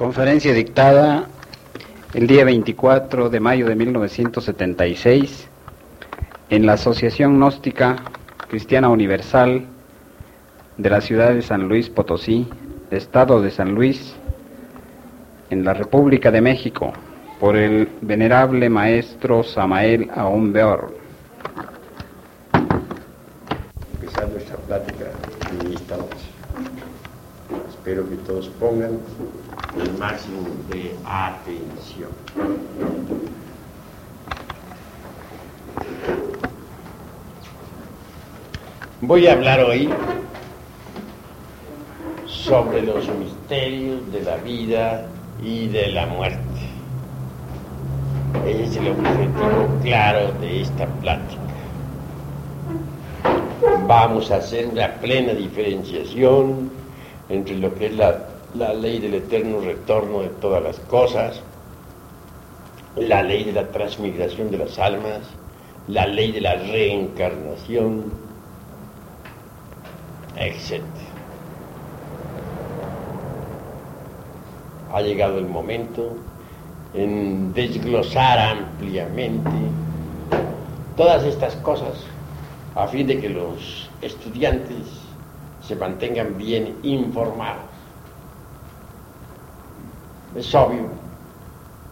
Conferencia dictada el día 24 de mayo de 1976 en la Asociación Gnóstica Cristiana Universal de la ciudad de San Luis Potosí, Estado de San Luis, en la República de México, por el venerable maestro Samael Aumbeor. Empezar nuestra plática en. Espero que todos pongan el máximo de atención. Voy a hablar hoy sobre los misterios de la vida y de la muerte. Ese es el objetivo claro de esta plática. Vamos a hacer una plena diferenciación entre lo que es la, la ley del eterno retorno de todas las cosas, la ley de la transmigración de las almas, la ley de la reencarnación, etc. Ha llegado el momento en desglosar ampliamente todas estas cosas a fin de que los estudiantes se mantengan bien informados. Es obvio,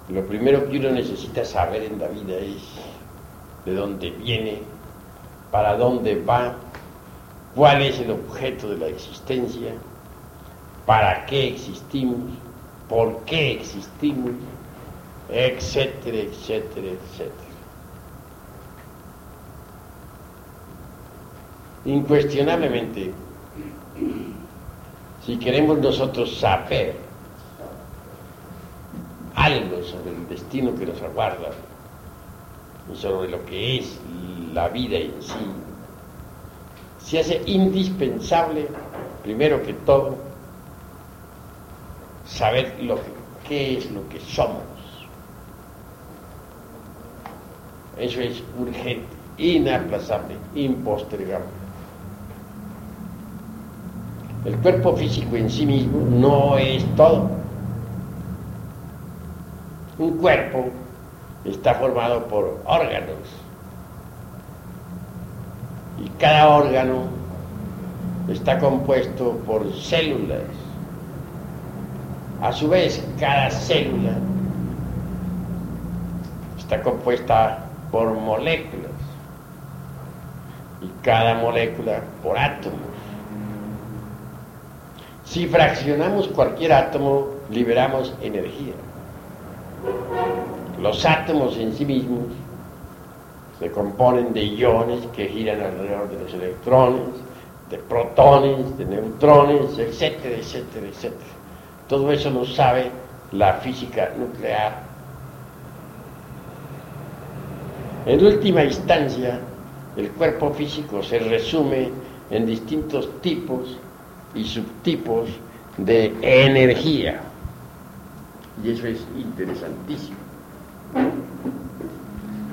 lo primero que uno necesita saber en la vida es de dónde viene, para dónde va, cuál es el objeto de la existencia, para qué existimos, por qué existimos, etcétera, etcétera, etcétera. Incuestionablemente, si queremos nosotros saber algo sobre el destino que nos aguarda y sobre lo que es la vida en sí, se hace indispensable, primero que todo, saber lo que, qué es lo que somos. Eso es urgente, inaplazable, impostergable. El cuerpo físico en sí mismo no es todo. Un cuerpo está formado por órganos y cada órgano está compuesto por células. A su vez, cada célula está compuesta por moléculas y cada molécula por átomos. Si fraccionamos cualquier átomo, liberamos energía. Los átomos en sí mismos se componen de iones que giran alrededor de los electrones, de protones, de neutrones, etcétera, etcétera, etcétera. Todo eso lo sabe la física nuclear. En última instancia, el cuerpo físico se resume en distintos tipos y subtipos de energía. Y eso es interesantísimo.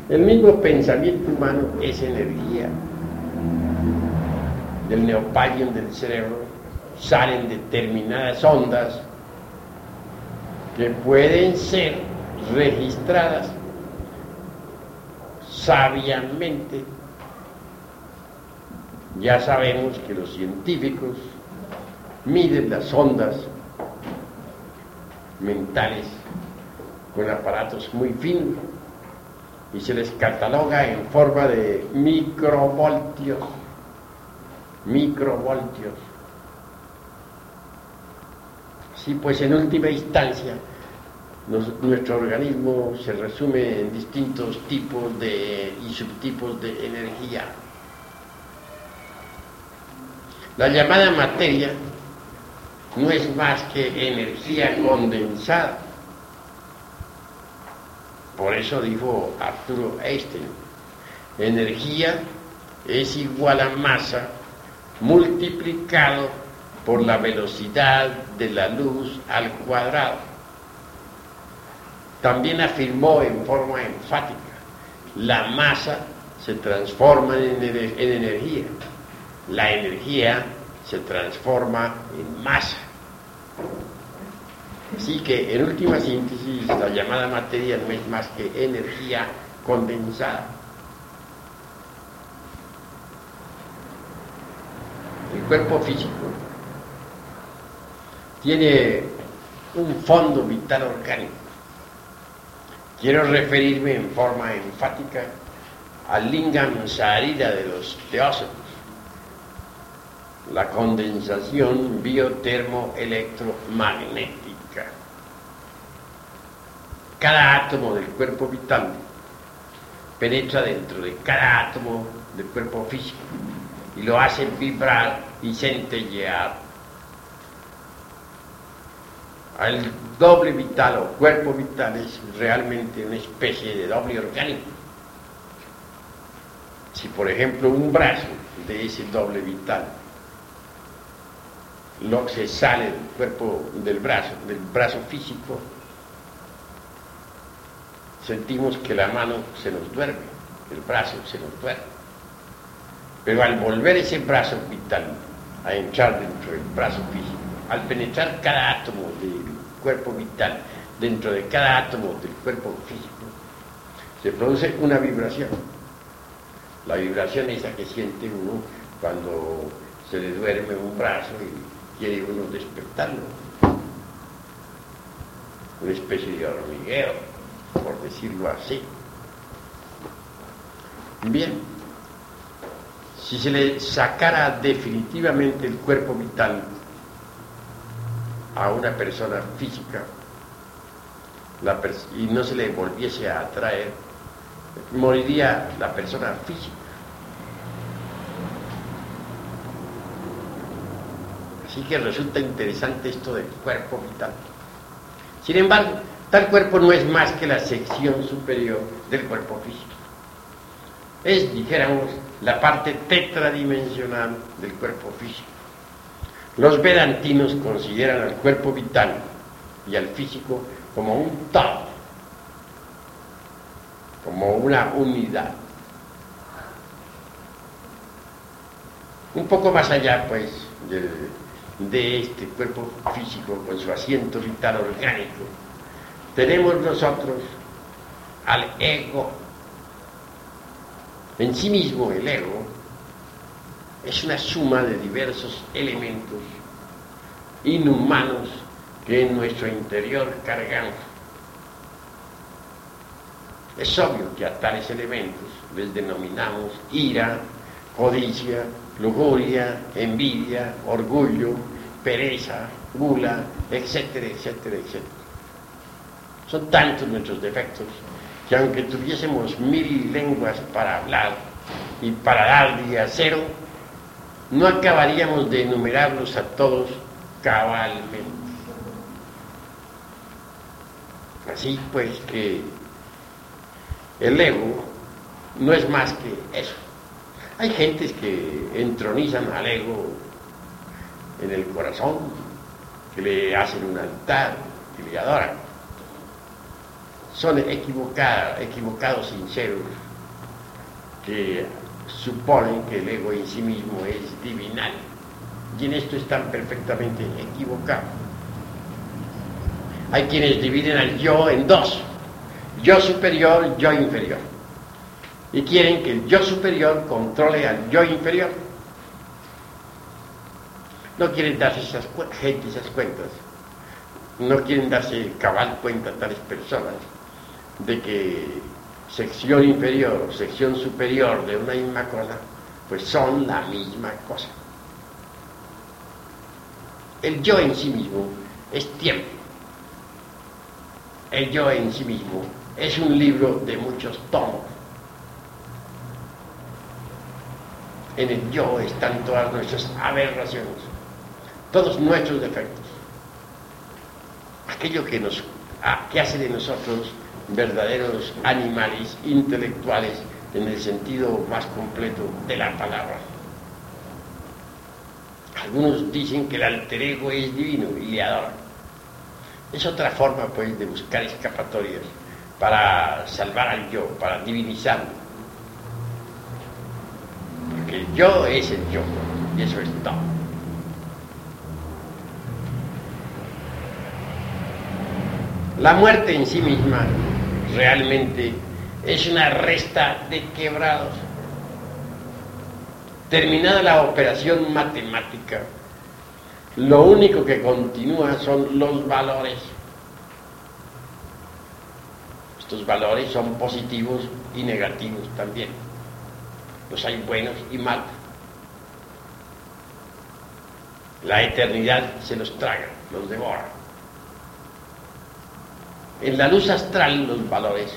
El mismo pensamiento humano es energía. Del neopalium del cerebro salen determinadas ondas que pueden ser registradas sabiamente. Ya sabemos que los científicos miden las ondas mentales con aparatos muy finos y se les cataloga en forma de microvoltios, microvoltios. Sí, pues en última instancia nuestro organismo se resume en distintos tipos de, y subtipos de energía. La llamada materia no es más que energía condensada. Por eso dijo Arturo Einstein, energía es igual a masa multiplicado por la velocidad de la luz al cuadrado. También afirmó en forma enfática, la masa se transforma en, en energía, la energía se transforma en masa. Así que en última síntesis la llamada materia no es más que energía condensada. El cuerpo físico tiene un fondo vital orgánico. Quiero referirme en forma enfática al lingam sarira de los teósofos, la condensación biotermoelectromagnética. Cada átomo del cuerpo vital penetra dentro de cada átomo del cuerpo físico y lo hace vibrar y centellear el doble vital o cuerpo vital es realmente una especie de doble orgánico. Si por ejemplo un brazo de ese doble vital lo se sale del cuerpo del brazo, del brazo físico, sentimos que la mano se nos duerme, el brazo se nos duerme. Pero al volver ese brazo vital a entrar dentro del brazo físico, al penetrar cada átomo del cuerpo vital dentro de cada átomo del cuerpo físico, se produce una vibración. La vibración es la que siente uno cuando se le duerme un brazo y quiere uno despertarlo. Una especie de hormigueo, por decirlo así. Bien, si se le sacara definitivamente el cuerpo vital a una persona física y no se le volviese a atraer, moriría la persona física. Así que resulta interesante esto del cuerpo vital. Sin embargo, tal cuerpo no es más que la sección superior del cuerpo físico. Es, dijéramos, la parte tetradimensional del cuerpo físico. Los vedantinos consideran al cuerpo vital y al físico como un todo, como una unidad. Un poco más allá, pues, de, de este cuerpo físico con su asiento vital orgánico, tenemos nosotros al ego. En sí mismo el ego es una suma de diversos elementos inhumanos que en nuestro interior cargamos. Es obvio que a tales elementos les denominamos ira, codicia, lujuria, envidia, orgullo, pereza, gula, etcétera, etcétera, etcétera. Son tantos nuestros defectos que aunque tuviésemos mil lenguas para hablar y para dar día cero, no acabaríamos de enumerarlos a todos cabalmente. Así pues que el ego no es más que eso. Hay gentes que entronizan al ego en el corazón, que le hacen un altar, que le adoran. Son equivocados, sinceros, que suponen que el ego en sí mismo es divinal. Y en esto están perfectamente equivocados. Hay quienes dividen al yo en dos, yo superior, yo inferior. Y quieren que el yo superior controle al yo inferior. No quieren darse esas, gente esas cuentas. No quieren darse cabal cuenta a tales personas de que sección inferior o sección superior de una misma cosa, pues son la misma cosa. El yo en sí mismo es tiempo. El yo en sí mismo es un libro de muchos tomos. En el yo están todas nuestras aberraciones, todos nuestros defectos. Aquello que nos ah, que hace de nosotros verdaderos animales intelectuales en el sentido más completo de la palabra. Algunos dicen que el alter ego es divino y le adoran. Es otra forma, pues, de buscar escapatorias para salvar al yo, para divinizarlo. El yo es el yo, y eso es todo. La muerte en sí misma realmente es una resta de quebrados. Terminada la operación matemática, lo único que continúa son los valores. Estos valores son positivos y negativos también. Los hay buenos y malos. La eternidad se los traga, los devora. En la luz astral los valores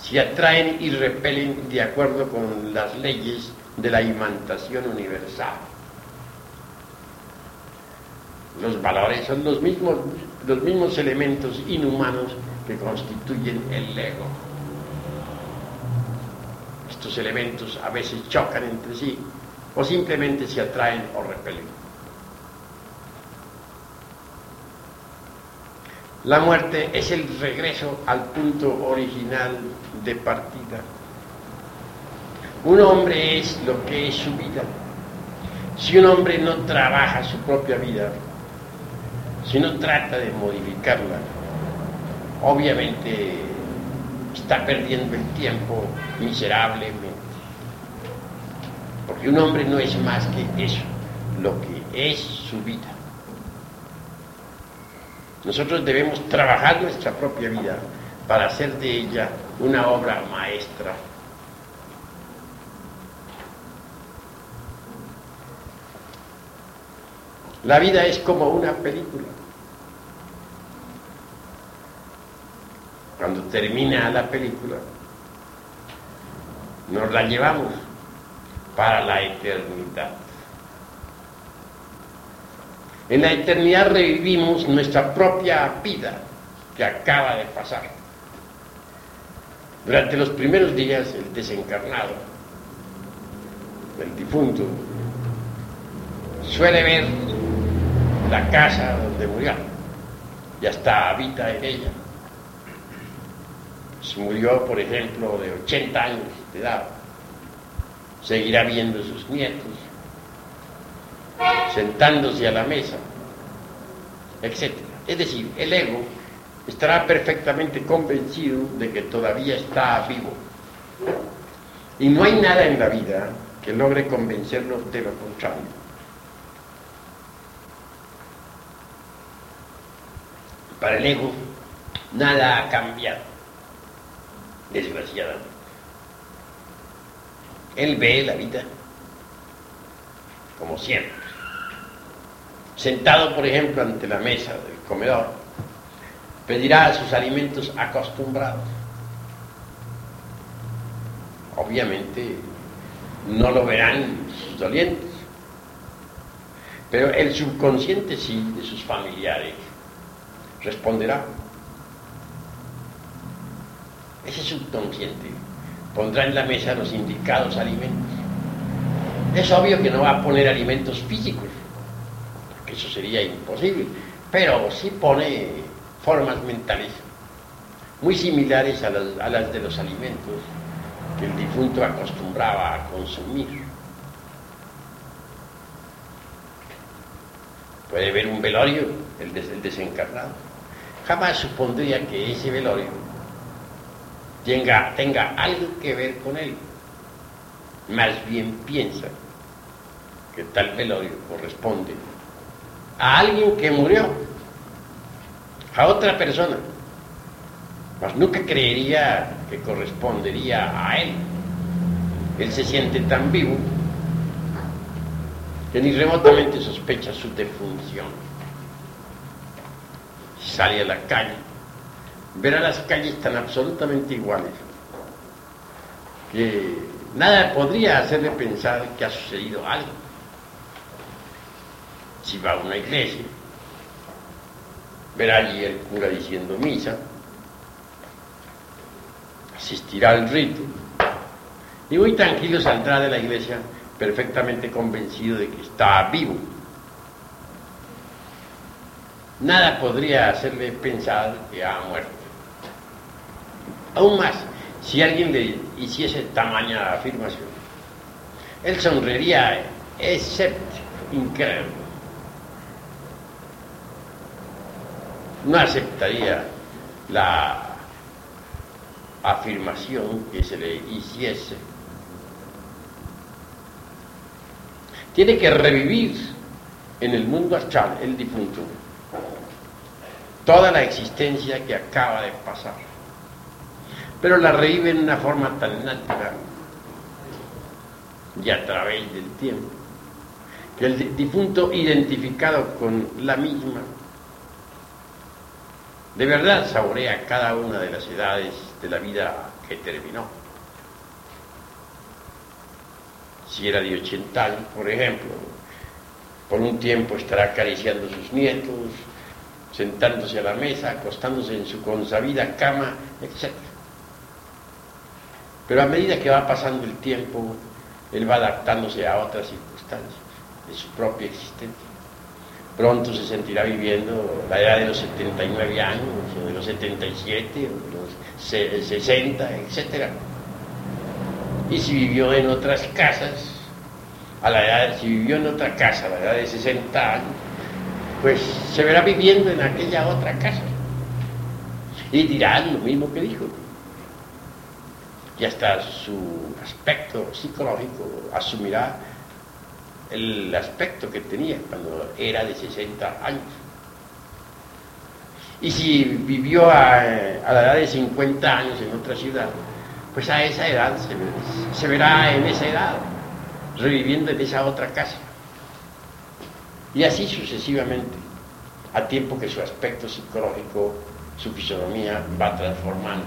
se atraen y repelen de acuerdo con las leyes de la imantación universal. Los valores son los mismos, los mismos elementos inhumanos que constituyen el ego. Estos elementos a veces chocan entre sí o simplemente se atraen o repelen. La muerte es el regreso al punto original de partida. Un hombre es lo que es su vida. Si un hombre no trabaja su propia vida, si no trata de modificarla, obviamente está perdiendo el tiempo miserablemente. Porque un hombre no es más que eso, lo que es su vida. Nosotros debemos trabajar nuestra propia vida para hacer de ella una obra maestra. La vida es como una película. Cuando termina la película, nos la llevamos para la eternidad. En la eternidad revivimos nuestra propia vida que acaba de pasar. Durante los primeros días, el desencarnado, el difunto, suele ver la casa donde murió y hasta habita en ella. Si murió, por ejemplo, de 80 años de edad, seguirá viendo a sus nietos, sentándose a la mesa, etc. Es decir, el ego estará perfectamente convencido de que todavía está vivo. Y no hay nada en la vida que logre convencerlo de lo contrario. Para el ego, nada ha cambiado, desgraciadamente. Él ve la vida como siempre. Sentado, por ejemplo, ante la mesa del comedor, pedirá sus alimentos acostumbrados. Obviamente no lo verán sus dolientes, pero el subconsciente sí de sus familiares responderá. Ese subconsciente pondrá en la mesa los indicados alimentos. Es obvio que no va a poner alimentos físicos, porque eso sería imposible, pero sí pone formas mentales muy similares a las, a las de los alimentos que el difunto acostumbraba a consumir. Puede ver un velorio, el, des, el desencarnado. Jamás supondría que ese velorio tenga, tenga algo que ver con él. Más bien piensa que tal velorio corresponde a alguien que murió, a otra persona, mas nunca creería que correspondería a él. Él se siente tan vivo que ni remotamente sospecha su defunción. Sale a la calle, verá las calles tan absolutamente iguales que nada podría hacerle pensar que ha sucedido algo. Si va a una iglesia, verá allí el cura diciendo misa, asistirá al rito y muy tranquilo saldrá de la iglesia perfectamente convencido de que está vivo. Nada podría hacerle pensar que ha muerto. Aún más, si alguien le hiciese tamaña afirmación, él sonreiría escéptico, incrédulo. No aceptaría la afirmación que se le hiciese. Tiene que revivir en el mundo astral el difunto toda la existencia que acaba de pasar, pero la revive en una forma tan natural y a través del tiempo, que el difunto identificado con la misma, de verdad saborea cada una de las edades de la vida que terminó. Si era de 80 años, por ejemplo, por un tiempo estará acariciando a sus nietos, sentándose a la mesa, acostándose en su consabida cama, etc. Pero a medida que va pasando el tiempo, él va adaptándose a otras circunstancias de su propia existencia. Pronto se sentirá viviendo la edad de los 79 años, o de los 77, o de los 60, etc. Y si vivió en otras casas, a la edad, si vivió en otra casa a la edad de 60 años, pues se verá viviendo en aquella otra casa. Y dirá lo mismo que dijo. Y hasta su aspecto psicológico asumirá el aspecto que tenía cuando era de 60 años. Y si vivió a, la edad de 50 años en otra ciudad, pues a esa edad se, se verá en esa edad, reviviendo en esa otra casa. Y así sucesivamente, a tiempo que su aspecto psicológico, su fisonomía va transformando,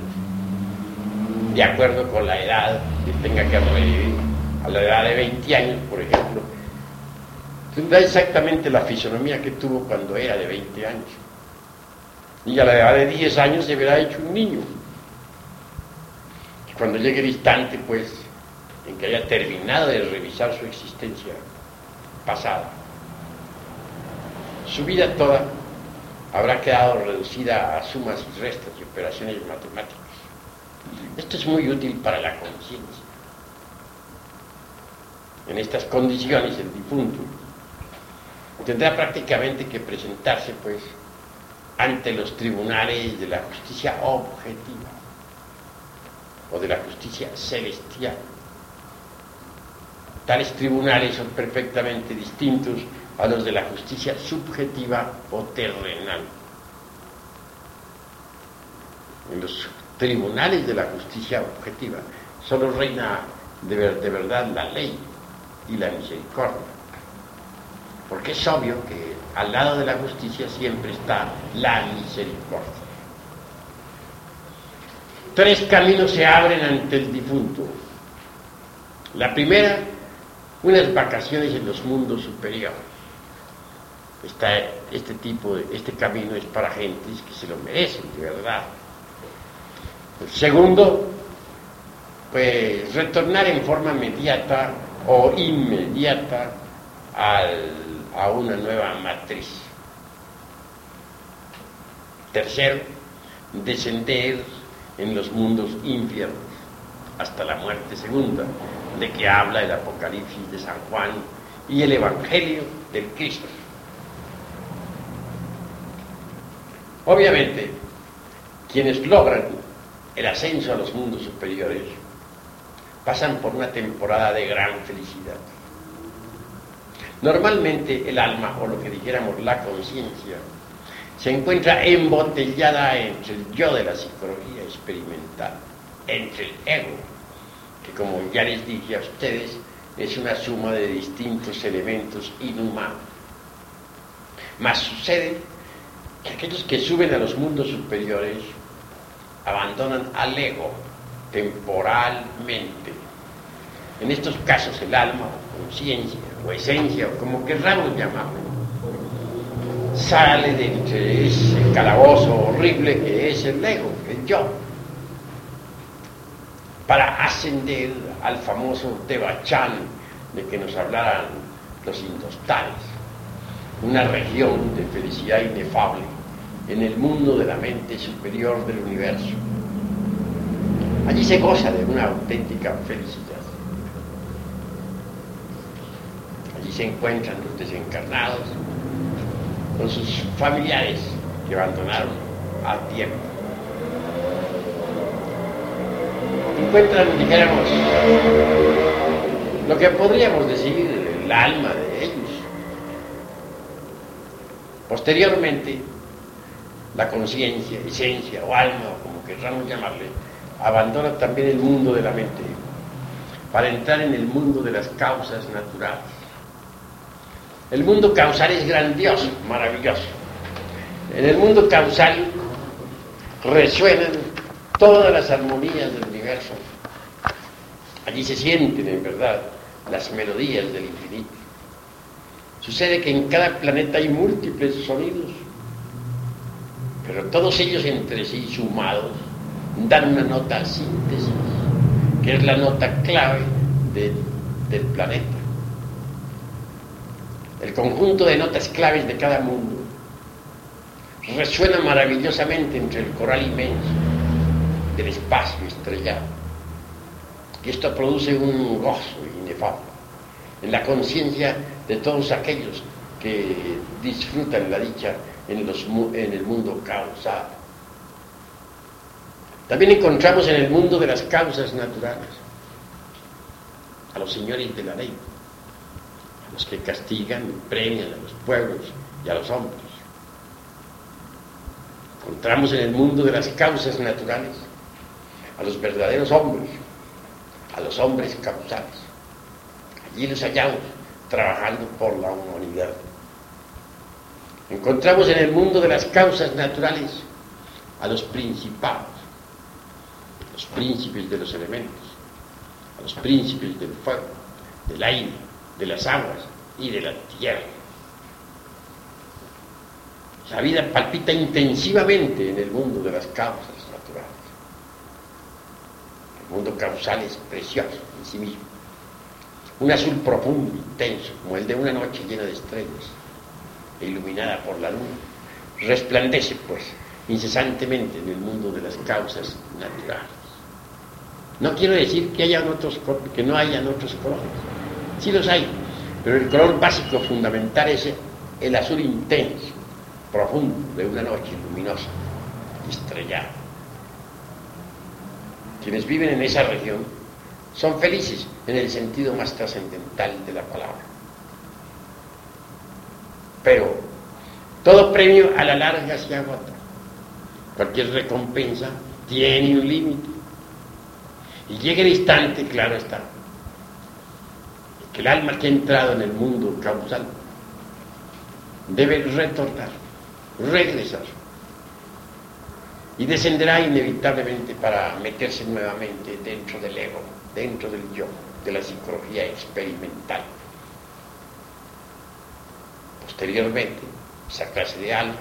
de acuerdo con la edad que tenga que revivir. A la edad de 20 años, por ejemplo, tendrá exactamente la fisonomía que tuvo cuando era de 20 años. Y a la edad de 10 años se verá hecho un niño. Y cuando llegue el instante, pues, en que haya terminado de revisar su existencia pasada, su vida toda habrá quedado reducida a sumas y restas y operaciones matemáticas. Esto es muy útil para la conciencia. En estas condiciones el difunto tendrá prácticamente que presentarse pues ante los tribunales de la justicia objetiva o de la justicia celestial. Tales tribunales son perfectamente distintos a los de la justicia subjetiva o terrenal. En los tribunales de la justicia objetiva solo reina de, de verdad la ley y la misericordia porque es obvio que al lado de la justicia siempre está la misericordia. Tres caminos se abren ante el difunto. La primera, unas vacaciones en los mundos superiores. este tipo, de, este camino es para gentes que se lo merecen, de verdad. Segundo, pues retornar en forma inmediata o inmediata al a una nueva matriz. Tercero, descender en los mundos infiernos hasta la muerte segunda, de que habla el Apocalipsis de San Juan y el Evangelio del Cristo. Obviamente, quienes logran el ascenso a los mundos superiores pasan por una temporada de gran felicidad. Normalmente el alma, o lo que dijéramos la conciencia, se encuentra embotellada entre el yo de la psicología experimental, entre el ego, que como ya les dije a ustedes, es una suma de distintos elementos inhumanos. Mas sucede que aquellos que suben a los mundos superiores abandonan al ego temporalmente. En estos casos el alma o conciencia o esencia, o como querramos llamarlo, sale de entre ese calabozo horrible que es el ego, el yo, para ascender al famoso Tebachán de que nos hablaran los indostanes, una región de felicidad inefable en el mundo de la mente superior del universo. Allí se goza de una auténtica felicidad. se encuentran los desencarnados con sus familiares que abandonaron a tiempo. encuentran, dijéramos, lo que podríamos decir el alma de ellos. Posteriormente, la conciencia, esencia o alma, o como queramos llamarle, abandona también el mundo de la mente para entrar en el mundo de las causas naturales. El mundo causal es grandioso, maravilloso. En el mundo causal resuenan todas las armonías del universo. Allí se sienten, en verdad, las melodías del infinito. Sucede que en cada planeta hay múltiples sonidos, pero todos ellos entre sí sumados dan una nota síntesis, que es la nota clave del planeta. El conjunto de notas claves de cada mundo resuena maravillosamente entre el coral inmenso del espacio estrellado. Y esto produce un gozo inefable en la conciencia de todos aquellos que disfrutan la dicha en, los, en el mundo causal. También encontramos en el mundo de las causas naturales a los señores de la ley, a los que castigan y premian a los pueblos y a los hombres. Encontramos en el mundo de las causas naturales a los verdaderos hombres, a los hombres causales. Allí los hallamos trabajando por la humanidad. Encontramos en el mundo de las causas naturales a los principados, los príncipes de los elementos, a los príncipes del fuego, del aire, de las aguas y de la tierra. La vida palpita intensivamente en el mundo de las causas naturales. El mundo causal es precioso en sí mismo. Un azul profundo, intenso, como el de una noche llena de estrellas iluminada por la luna, resplandece, pues, incesantemente en el mundo de las causas naturales. No quiero decir que, hayan otros, que no hayan otros colores, sí los hay, pero el color básico fundamental es el azul intenso, profundo de una noche luminosa, estrellada. Quienes viven en esa región son felices en el sentido más trascendental de la palabra. Pero todo premio a la larga se agota. Cualquier recompensa tiene un límite. Y llega el instante, claro está, que el alma que ha entrado en el mundo causal debe retornar, regresar. Y descenderá inevitablemente para meterse nuevamente dentro del ego, dentro del yo, de la psicología experimental. Posteriormente, esa clase de almas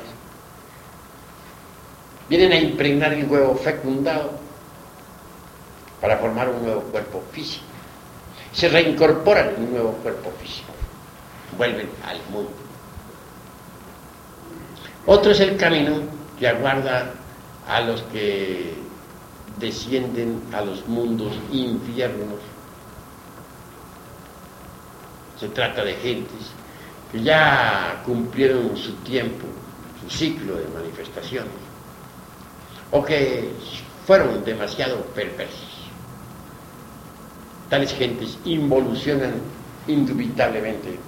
vienen a impregnar el huevo fecundado para formar un nuevo cuerpo físico. Se reincorporan en un nuevo cuerpo físico. Vuelven al mundo. Otro es el camino que aguarda a los que descienden a los mundos infiernos. Se trata de gentes que ya cumplieron su tiempo, su ciclo de manifestaciones, o que fueron demasiado perversos. Tales gentes involucionan indubitablemente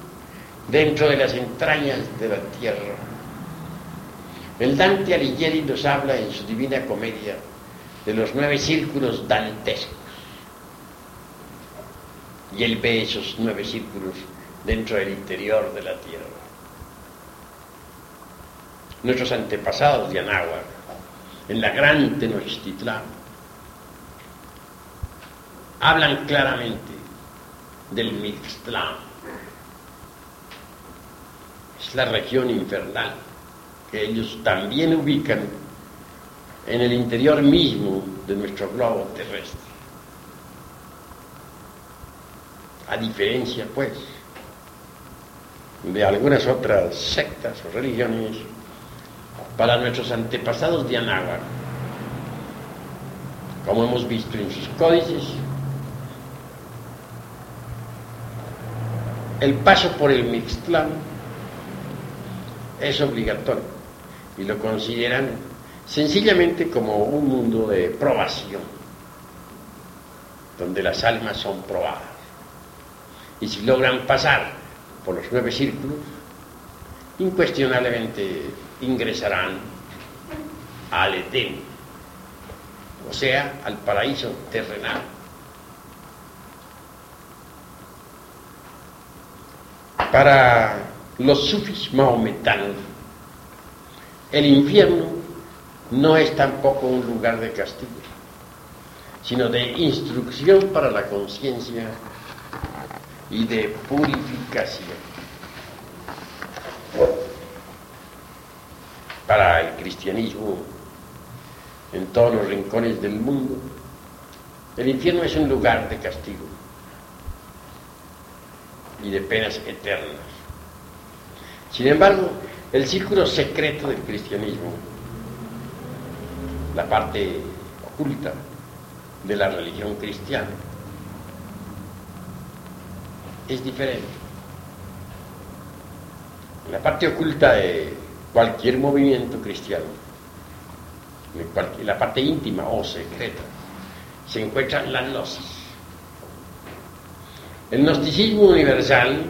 dentro de las entrañas de la tierra. El Dante Alighieri nos habla en su Divina Comedia de los nueve círculos dantescos. Y él ve esos nueve círculos dentro del interior de la tierra. Nuestros antepasados de Anáhuac, en la gran Tenochtitlán, hablan claramente del Mixtlán. Es la región infernal que ellos también ubican en el interior mismo de nuestro globo terrestre. A diferencia, pues, de algunas otras sectas o religiones, para nuestros antepasados de Anáhuac, como hemos visto en sus códices, el paso por el Mixtlán es obligatorio y lo consideran sencillamente como un mundo de probación. donde las almas son probadas. Y si logran pasar por los nueve círculos, incuestionablemente ingresarán al Edén, o sea, al paraíso terrenal. Para los sufis maometanos, el infierno no es tampoco un lugar de castigo, sino de instrucción para la conciencia y de purificación. Para el cristianismo, en todos los rincones del mundo, el infierno es un lugar de castigo y de penas eternas. Sin embargo, el círculo secreto del cristianismo, la parte oculta de la religión cristiana, es diferente. La parte oculta de cualquier movimiento cristiano, la parte íntima o secreta, se encuentra la gnosis. El gnosticismo universal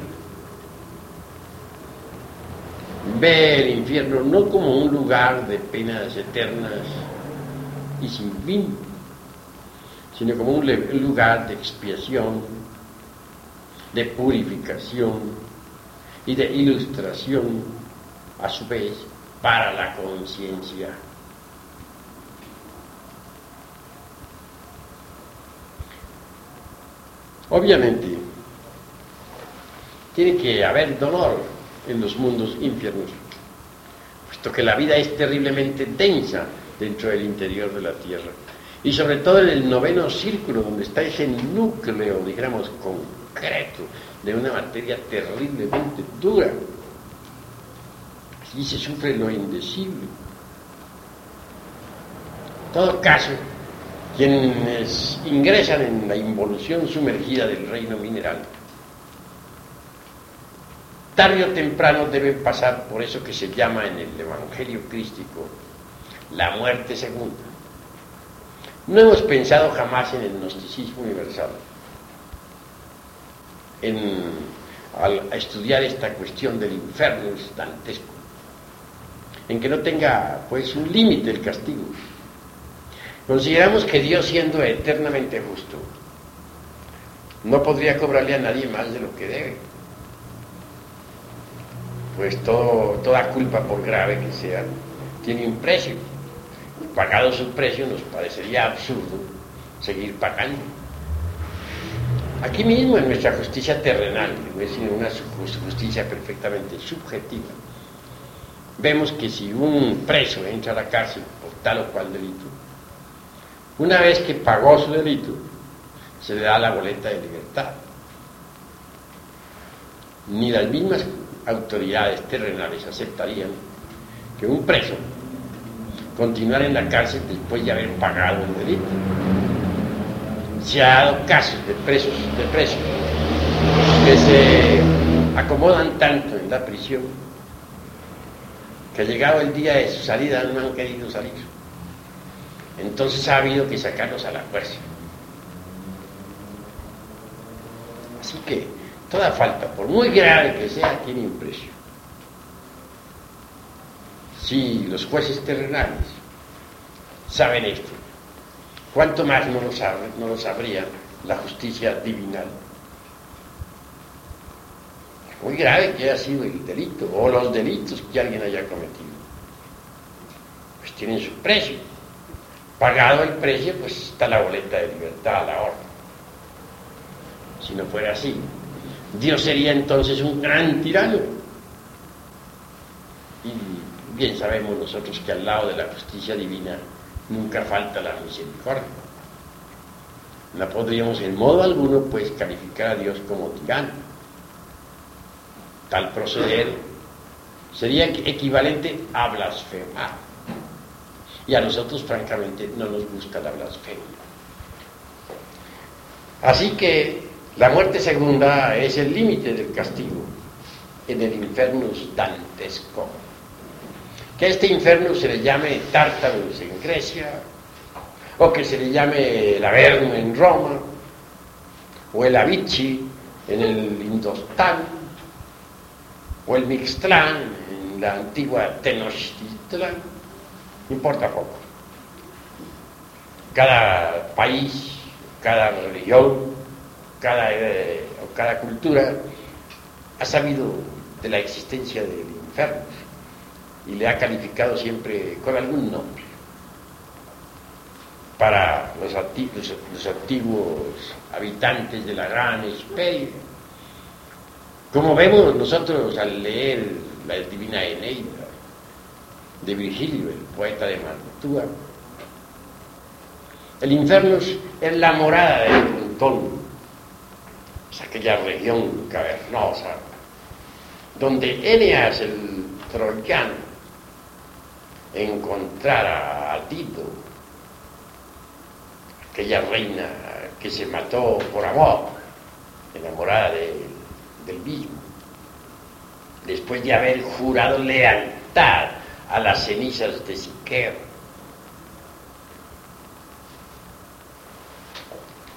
ve el infierno no como un lugar de penas eternas y sin fin, sino como un lugar de expiación, de purificación y de ilustración, a su vez, para la conciencia. Obviamente, tiene que haber dolor en los mundos infiernos, puesto que la vida es terriblemente densa dentro del interior de la tierra. Y sobre todo en el noveno círculo, donde está ese núcleo, digamos, de una materia terriblemente dura. y se sufre lo indecible. En todo caso, quienes ingresan en la involución sumergida del reino mineral, tarde o temprano deben pasar por eso que se llama en el Evangelio crístico la muerte segunda. No hemos pensado jamás en el gnosticismo universal, al estudiar esta cuestión del infierno dantesco, en que no tenga pues un límite el castigo. Consideramos que Dios siendo eternamente justo, no podría cobrarle a nadie más de lo que debe pues toda culpa, por grave que sea, tiene un precio. Pagado su precio, nos parecería absurdo seguir pagando. Aquí mismo, en nuestra justicia terrenal, es una justicia perfectamente subjetiva, vemos que si un preso entra a la cárcel por tal o cual delito, una vez que pagó su delito, se le da la boleta de libertad. Ni las mismas autoridades terrenales aceptarían que un preso continuara en la cárcel después de haber pagado el delito. Se ha dado casos de presos, de presos que se acomodan tanto en la prisión que llegado el día de su salida no han querido salir. Entonces ha habido que sacarlos a la fuerza. Así que Toda falta, por muy grave que sea, tiene un precio. Si los jueces terrenales saben esto, ¿cuánto más no lo, sabría la justicia divinal? Muy grave que haya sido el delito o los delitos que alguien haya cometido. Pues tienen su precio. Pagado el precio, pues está la boleta de libertad a la orden. Si no fuera así, Dios sería entonces un gran tirano. Y bien sabemos nosotros que al lado de la justicia divina nunca falta la misericordia. No podríamos en modo alguno pues calificar a Dios como tirano. Tal proceder sería equivalente a blasfemar. Y a nosotros francamente no nos gusta la blasfemia. Así que la muerte segunda es el límite del castigo en el infernus dantesco. Que a este infierno se le llame Tártaros en Grecia, o que se le llame el Averno en Roma, o el Avicii en el Indostán, o el Mixtlán en la antigua Tenochtitlán, no importa poco. Cada país, cada religión, cada, eh, cada cultura ha sabido de la existencia del infierno y le ha calificado siempre con algún nombre. Para los, antiguos, habitantes de la gran Esperia. Como vemos nosotros al leer la Divina Eneida de Virgilio, el poeta de Mantua, el infierno es la morada de Plutón, es aquella región cavernosa, donde Eneas, el troyano, encontrara a Tito, aquella reina que se mató por amor, enamorada del mismo, después de haber jurado lealtad a las cenizas de Siqueo.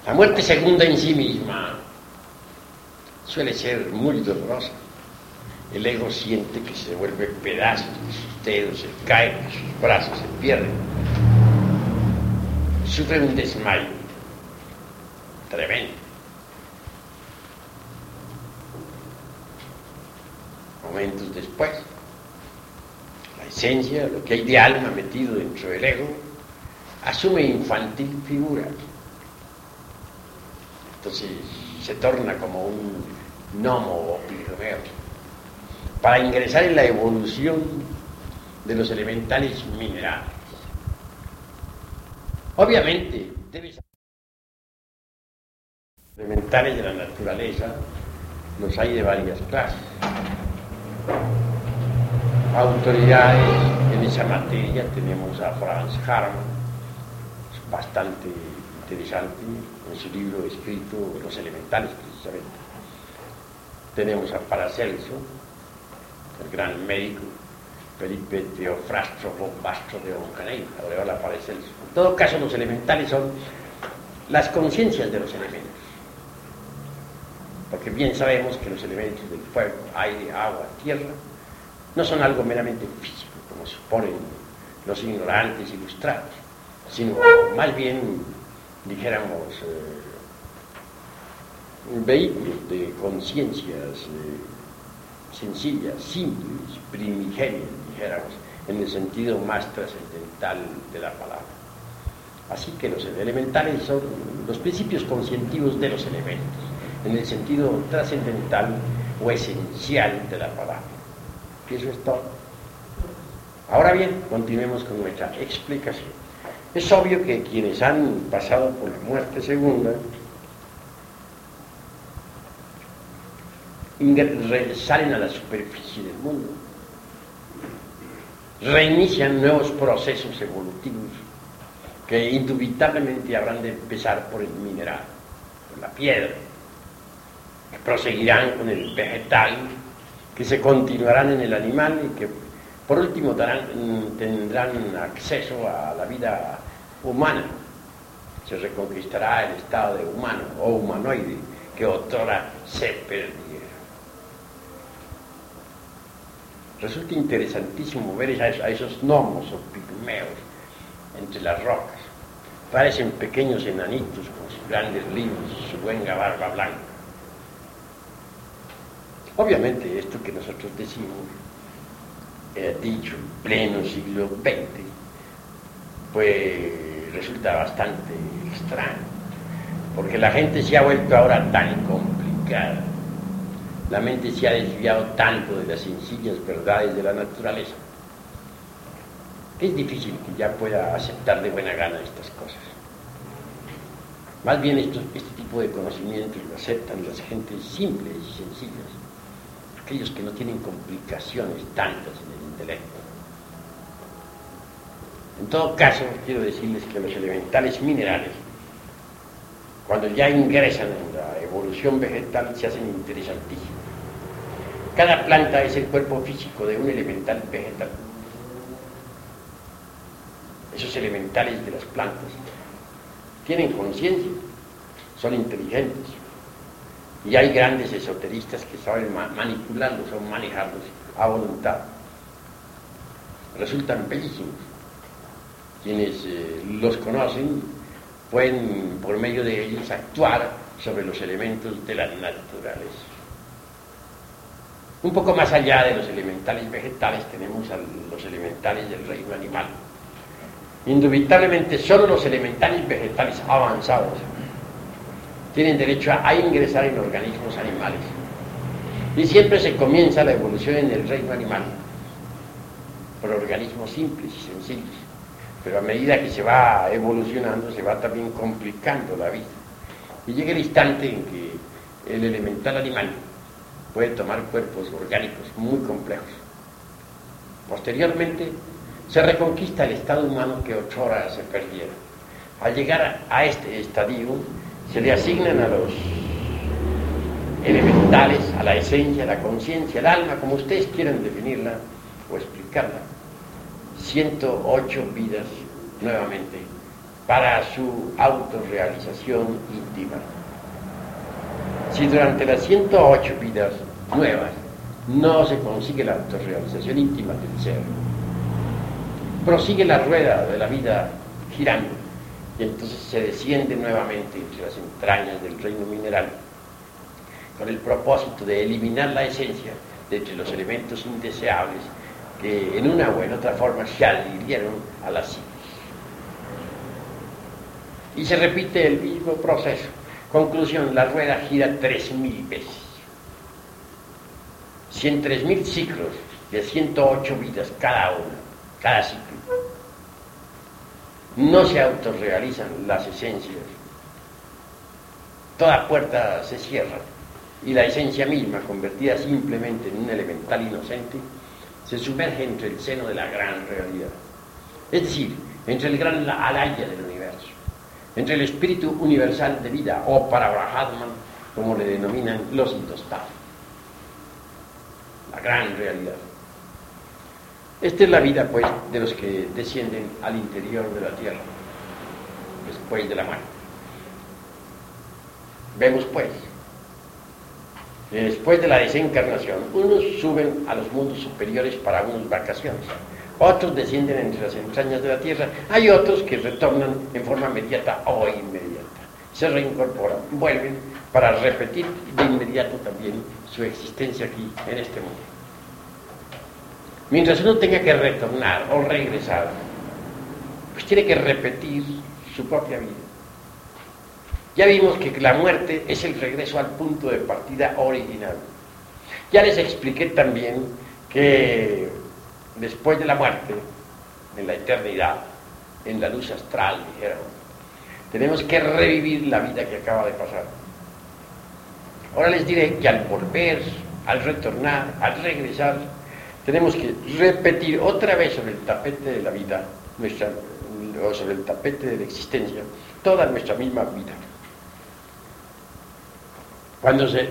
La muerte segunda en sí misma suele ser muy dolorosa. El ego siente que se vuelve pedazos de sus dedos, se cae de sus brazos, se pierde. Sufre un desmayo tremendo. Momentos después, la esencia, lo que hay de alma metido dentro del ego, asume infantil figura. Entonces se torna como un gnomo o pigmeo para ingresar en la evolución de los elementales minerales. Obviamente, debe ser elementales de la naturaleza los hay de varias clases. Autoridades en esa materia tenemos a Franz Harman, bastante interesante en su libro escrito Los elementales precisamente. Tenemos a Paracelso, el gran médico Felipe Teofrastro Bastro de Oncaney, Aureola Paracelso. En todo caso, los elementales son las conciencias de los elementos porque bien sabemos que los elementos del fuego, aire, agua, tierra, no son algo meramente físico, como suponen los ignorantes ilustrados, sino más bien, dijéramos, eh, vehículos de conciencias eh, sencillas, simples, primigenias, dijéramos, en el sentido más trascendental de la palabra. Así que los elementales son los principios conscientivos de los elementos en el sentido trascendental o esencial de la palabra. Eso es todo. Ahora bien, continuemos con nuestra explicación. Es obvio que quienes han pasado por la muerte segunda salen a la superficie del mundo, reinician nuevos procesos evolutivos que indubitablemente habrán de empezar por el mineral, por la piedra, proseguirán con el vegetal, que se continuarán en el animal y que por último tendrán acceso a la vida humana. Se reconquistará el estado de humano o humanoide que otrora se perdiera. Resulta interesantísimo ver a esos gnomos o pigmeos entre las rocas. Parecen pequeños enanitos con sus grandes libros y su buena barba blanca. Obviamente esto que nosotros decimos, he dicho en pleno siglo XX, pues resulta bastante extraño, porque la gente se ha vuelto ahora tan complicada, la mente se ha desviado tanto de las sencillas verdades de la naturaleza, que es difícil que ya pueda aceptar de buena gana estas cosas. Más bien este tipo de conocimientos lo aceptan las gentes simples y sencillas aquellos que no tienen complicaciones tantas en el intelecto. En todo caso, quiero decirles que los elementales minerales, cuando ya ingresan en la evolución vegetal, se hacen interesantísimos. Cada planta es el cuerpo físico de un elemental vegetal. Esos elementales de las plantas tienen conciencia, son inteligentes, Y hay grandes esoteristas que saben manipularlos o manejarlos a voluntad. Resultan bellísimos. Quienes eh, los conocen pueden, por medio de ellos, actuar sobre los elementos de la naturaleza. Un poco más allá de los elementales vegetales tenemos a los elementales del reino animal. Indubitablemente solo los elementales vegetales avanzados tienen derecho a, ingresar en organismos animales. Y siempre se comienza la evolución en el reino animal por organismos simples y sencillos. Pero a medida que se va evolucionando se va también complicando la vida. Y llega el instante en que el elemental animal puede tomar cuerpos orgánicos muy complejos. Posteriormente, se reconquista el estado humano que otrora se perdiera. Al llegar a este estadio, se le asignan a los elementales, a la esencia, a la conciencia, al alma, como ustedes quieran definirla o explicarla, 108 vidas nuevamente para su autorrealización íntima. Si durante las 108 vidas nuevas, no se consigue la autorrealización íntima del ser. Prosigue la rueda de la vida girando y entonces se desciende nuevamente entre las entrañas del reino mineral con el propósito de eliminar la esencia de entre los elementos indeseables que en una o en otra forma se adhirieron a la psiquis. Y se repite el mismo proceso. Conclusión, la rueda gira tres mil veces. 103 mil ciclos de 108 vidas cada uno, cada ciclo. No se autorrealizan las esencias. Toda puerta se cierra y la esencia misma, convertida simplemente en un elemental inocente, se sumerge entre el seno de la gran realidad. Es decir, entre el gran alaya del universo, entre el espíritu universal de vida, o para Brahman, como le denominan los intostados la gran realidad. Esta es la vida, pues, de los que descienden al interior de la tierra, después de la muerte. Vemos, pues, después de la desencarnación, unos suben a los mundos superiores para unas vacaciones, otros descienden entre las entrañas de la tierra, hay otros que retornan en forma inmediata o inmediata, se reincorporan, vuelven para repetir de inmediato también su existencia aquí en este mundo. Mientras uno tenga que retornar o regresar, pues tiene que repetir su propia vida. Ya vimos que la muerte es el regreso al punto de partida original. Ya les expliqué también que después de la muerte, en la eternidad, en la luz astral, dijeron, tenemos que revivir la vida que acaba de pasar. Ahora les diré que al volver, al retornar, al regresar, tenemos que repetir otra vez sobre el tapete de la vida, nuestra, o sobre el tapete de la existencia, toda nuestra misma vida. Cuando se...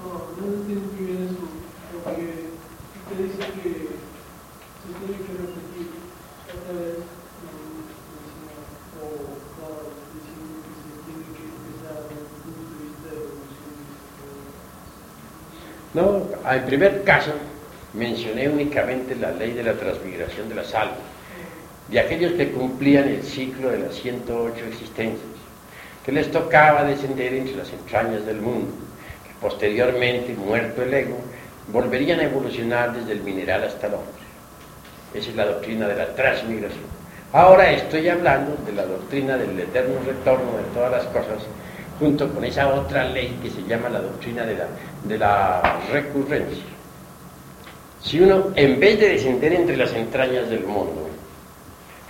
No, no entiendo muy bien eso, porque usted dice que se tiene que repetir otra vez, o claro, diciendo que se tiene que empezar desde el punto de vista de No, al primer caso, mencioné únicamente la ley de la transmigración de las almas, de aquellos que cumplían el ciclo de las 108 existencias, que les tocaba descender entre las entrañas del mundo, que posteriormente, muerto el ego, volverían a evolucionar desde el mineral hasta el hombre. Esa es la doctrina de la transmigración. Ahora estoy hablando de la doctrina del eterno retorno de todas las cosas, junto con esa otra ley que se llama la doctrina de la, de la recurrencia. Si uno, en vez de descender entre las entrañas del mundo,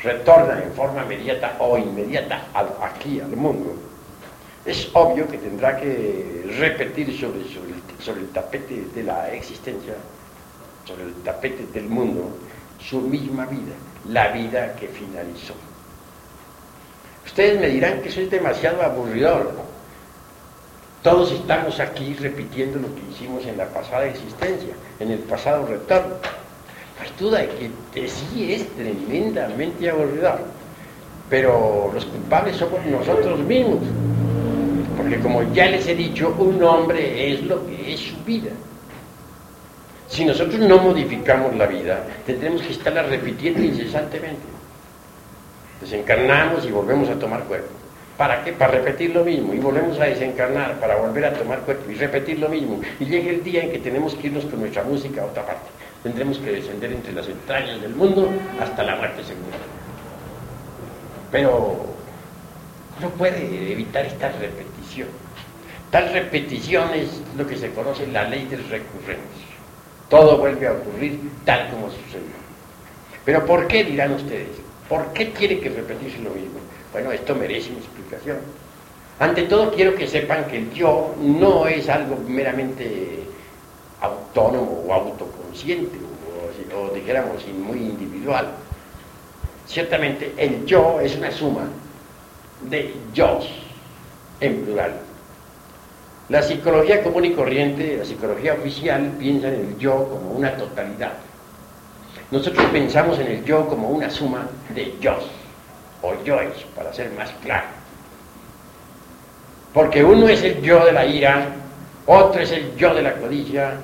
retorna en forma inmediata o inmediata aquí al mundo, es obvio que tendrá que repetir sobre, sobre, el, sobre el tapete de la existencia, sobre el tapete del mundo, su misma vida, la vida que finalizó. Ustedes me dirán que eso es demasiado aburridor. Todos estamos aquí repitiendo lo que hicimos en la pasada existencia, en el pasado retorno. No hay duda de que sí es tremendamente aburridor, pero los culpables somos nosotros mismos, Porque como ya les he dicho, un hombre es lo que es su vida. Si nosotros no modificamos la vida, tendremos que estarla repitiendo incesantemente. Desencarnamos y volvemos a tomar cuerpo. ¿Para qué? Para repetir lo mismo. Y volvemos a desencarnar para volver a tomar cuerpo y repetir lo mismo. Y llega el día en que tenemos que irnos con nuestra música a otra parte. Tendremos que descender entre las entrañas del mundo hasta la muerte segura. Pero no puede evitar esta repetición. Tal repetición es lo que se conoce la ley del recurrencia. Todo vuelve a ocurrir tal como sucedió. Pero ¿por qué dirán ustedes? ¿Por qué tiene que repetirse lo mismo? Bueno, esto merece una explicación. Ante todo quiero que sepan que el yo no es algo meramente autónomo o autoconsciente, o, o dijéramos muy individual. Ciertamente el yo es una suma de yo en plural. La psicología común y corriente, la psicología oficial, piensa en el yo como una totalidad. Nosotros pensamos en el yo como una suma de yo, o yoes, para ser más claro. Porque uno es el yo de la ira, otro es el yo de la codicia,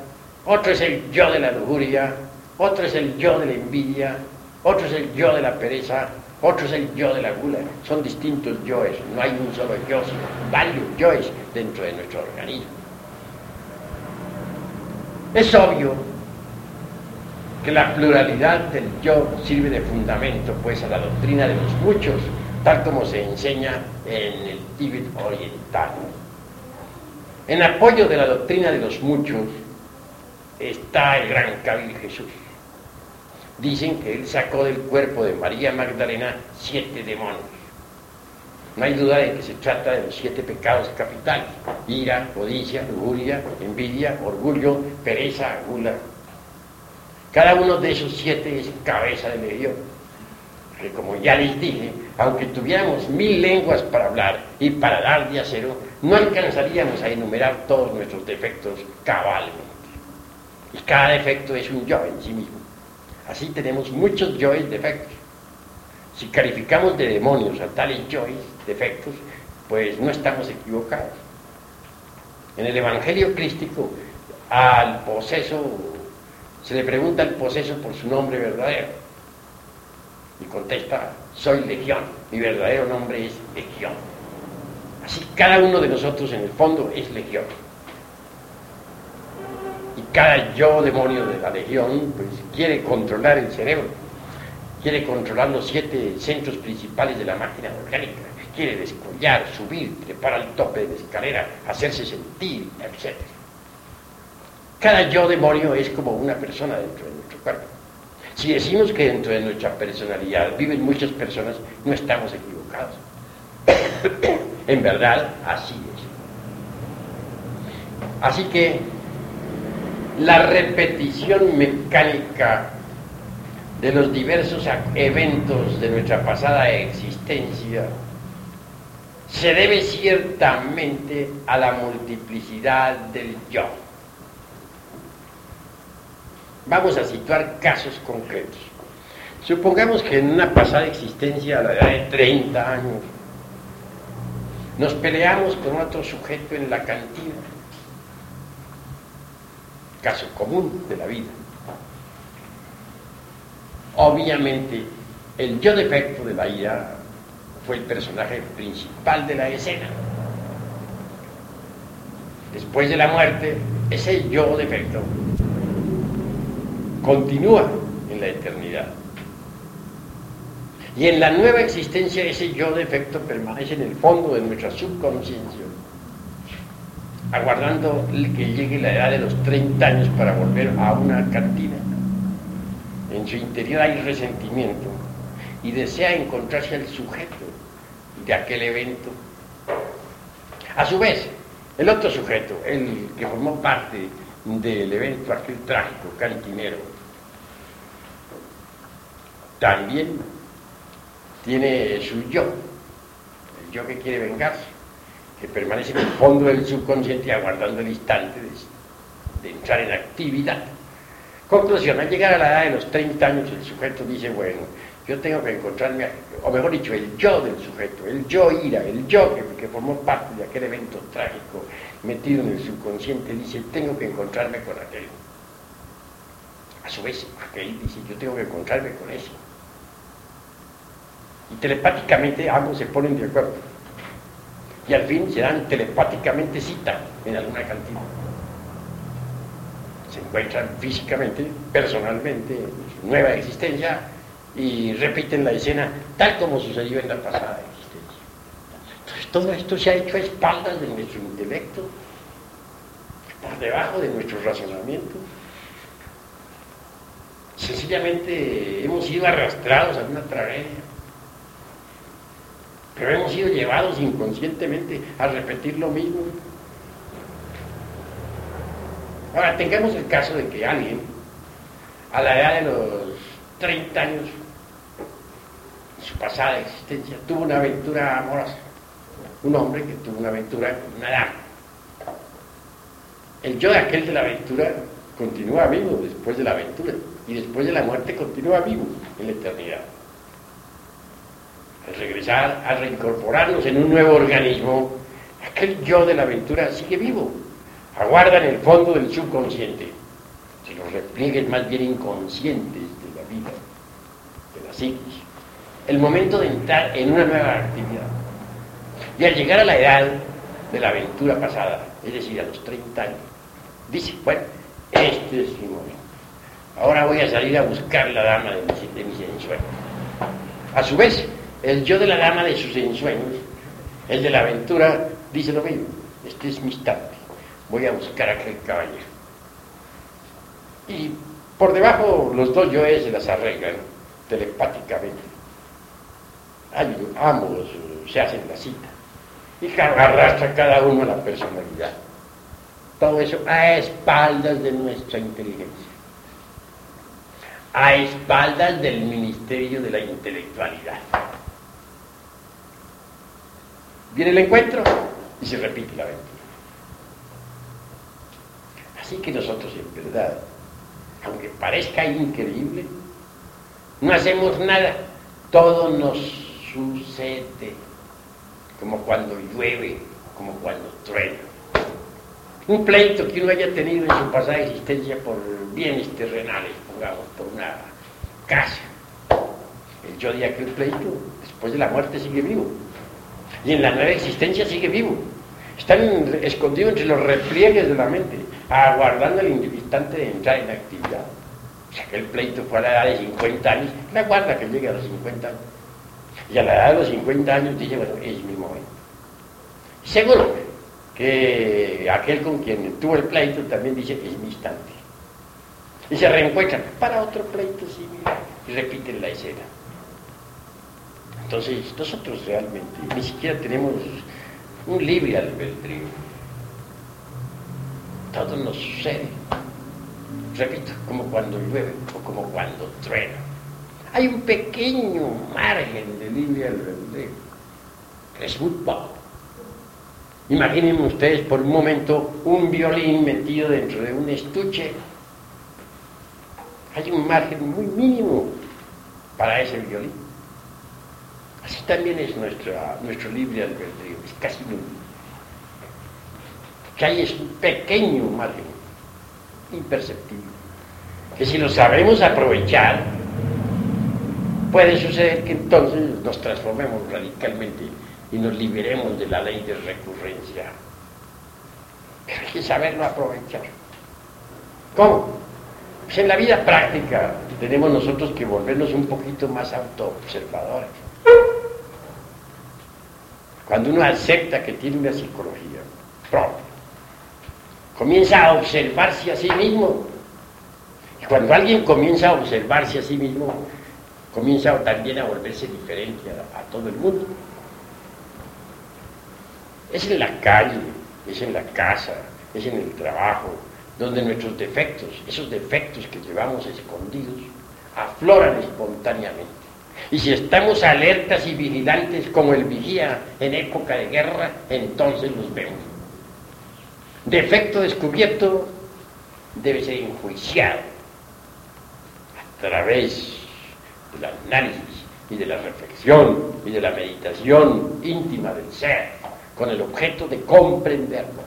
otro es el yo de la lujuria, otro es el yo de la envidia, otro es el yo de la pereza, otro es el yo de la gula. Son distintos yoes, no hay un solo yo, sino varios yoes dentro de nuestro organismo. Es obvio que la pluralidad del yo sirve de fundamento pues a la doctrina de los muchos, tal como se enseña en el Tíbet oriental. En apoyo de la doctrina de los muchos está el gran Kabil Jesús dicen que él sacó del cuerpo de María Magdalena siete demonios. No hay duda de que se trata de los siete pecados capitales, ira, codicia, lujuria, envidia, orgullo, pereza, gula. Cada uno de esos siete es cabeza de legión. Que como ya les dije, aunque tuviéramos mil lenguas para hablar y para dar de acero, no alcanzaríamos a enumerar todos nuestros defectos cabalmente. Y cada defecto es un yo en sí mismo. Así tenemos muchos yoes defectos. Si calificamos de demonios a tales yoes defectos, pues no estamos equivocados. En el Evangelio crístico, al poseso, se le pregunta al poseso por su nombre verdadero. Y contesta, soy legión, mi verdadero nombre es legión. Así cada uno de nosotros en el fondo es legión cada yo demonio de la legión pues, quiere controlar el cerebro, quiere controlar los siete centros principales de la máquina orgánica, quiere descollar, subir, trepar al tope de la escalera, hacerse sentir, etc. Cada yo demonio es como una persona dentro de nuestro cuerpo. Si decimos que dentro de nuestra personalidad viven muchas personas, no estamos equivocados. en verdad, así es. Así que la repetición mecánica de los diversos eventos de nuestra pasada existencia se debe ciertamente a la multiplicidad del yo. Vamos a situar casos concretos. Supongamos que en una pasada existencia a la edad de 30 años nos peleamos con otro sujeto en la cantina caso común de la vida. Obviamente, el yo defecto de la ira fue el personaje principal de la escena. Después de la muerte, ese yo defecto continúa en la eternidad. Y en la nueva existencia ese yo defecto permanece en el fondo de nuestra subconsciencia aguardando que llegue la edad de los 30 años para volver a una cantina. En su interior hay resentimiento y desea encontrarse al sujeto de aquel evento. A su vez, el otro sujeto, el que formó parte del evento aquel trágico cantinero, también tiene su yo, el yo que quiere vengarse que permanece en el fondo del subconsciente aguardando el instante de, entrar en actividad. Conclusión, al llegar a la edad de los 30 años el sujeto dice, bueno, Yo tengo que encontrarme, o mejor dicho, el yo del sujeto, el yo ira, el yo que, que formó parte de aquel evento trágico metido en el subconsciente, dice, tengo que encontrarme con aquel. A su vez, aquel dice, yo tengo que encontrarme con eso. Telepáticamente ambos se ponen de acuerdo. Y al fin se dan telepáticamente cita en alguna cantina. Se encuentran físicamente, personalmente, en su nueva existencia y repiten la escena tal como sucedió en la pasada existencia. Entonces todo esto se ha hecho a espaldas de nuestro intelecto, por debajo de nuestro razonamiento. Sencillamente hemos sido arrastrados a una tragedia, pero hemos sido llevados inconscientemente a repetir lo mismo. Ahora, tengamos el caso de que alguien, a la edad de los 30 años, su pasada existencia, tuvo una aventura amorosa. Un hombre que tuvo una aventura con una dama. El yo de aquel de la aventura continúa vivo después de la aventura y después de la muerte continúa vivo en la eternidad. Al regresar, al reincorporarnos en un nuevo organismo, aquel yo de la aventura sigue vivo, aguarda en el fondo del subconsciente, si los repliegues más bien inconscientes de la vida, de la psiquis, el momento de entrar en una nueva actividad. Y al llegar a la edad de la aventura pasada, es decir, a los 30 años, dice, bueno, este es mi momento. Ahora voy a salir a buscar la dama de mis, de mis ensueños. A su vez, el yo de la dama de sus ensueños, el de la aventura, dice lo mismo. Este es mi instante. Voy a buscar a aquel caballero. Y por debajo los dos yoes se las arreglan telepáticamente. Ambos se hacen la cita. Y arrastra cada uno la personalidad. Todo eso a espaldas de nuestra inteligencia. A espaldas del Ministerio de la Intelectualidad. Viene el encuentro y se repite la aventura. Así que nosotros en verdad, aunque parezca increíble, no hacemos nada. Todo nos sucede, como cuando llueve, como cuando truena. Un pleito que uno haya tenido en su pasada existencia por bienes terrenales, por una casa. El yo de aquel pleito, después de la muerte, sigue vivo y en la nueva existencia sigue vivo. Están escondidos entre los repliegues de la mente, aguardando el instante de entrar en actividad. Si aquel pleito fue a la edad de 50 años, la guarda que llegue a los 50 años. Y a la edad de los 50 años dice, bueno, es mi momento. Seguro que aquel con quien tuvo el pleito también dice, es mi instante. Y se reencuentran para otro pleito similar y repiten la escena. Entonces, nosotros realmente ni siquiera tenemos un libre albedrío. Todo nos sucede. Repito, como cuando llueve o como cuando truena. Hay un pequeño margen de libre albedrío. Es muy poco. Imaginen ustedes por un momento un violín metido dentro de un estuche. Hay un margen muy mínimo para ese violín. Así también es nuestro libre albedrío, es casi nulo. Que hay es un pequeño margen, imperceptible, que si lo sabemos aprovechar, puede suceder que entonces nos transformemos radicalmente y nos liberemos de la ley de recurrencia. Pero hay que saberlo aprovechar. ¿Cómo? Pues en la vida práctica tenemos nosotros que volvernos un poquito más autoobservadores cuando uno acepta que tiene una psicología propia, comienza a observarse a sí mismo. Y cuando alguien comienza a observarse a sí mismo, comienza también a volverse diferente a, a todo el mundo. Es en la calle, es en la casa, es en el trabajo, donde nuestros defectos, esos defectos que llevamos escondidos, afloran espontáneamente. Y si estamos alertas y vigilantes como el vigía en época de guerra, entonces los vemos. Defecto descubierto debe ser enjuiciado a través del análisis y de la reflexión y de la meditación íntima del ser, con el objeto de comprenderlo.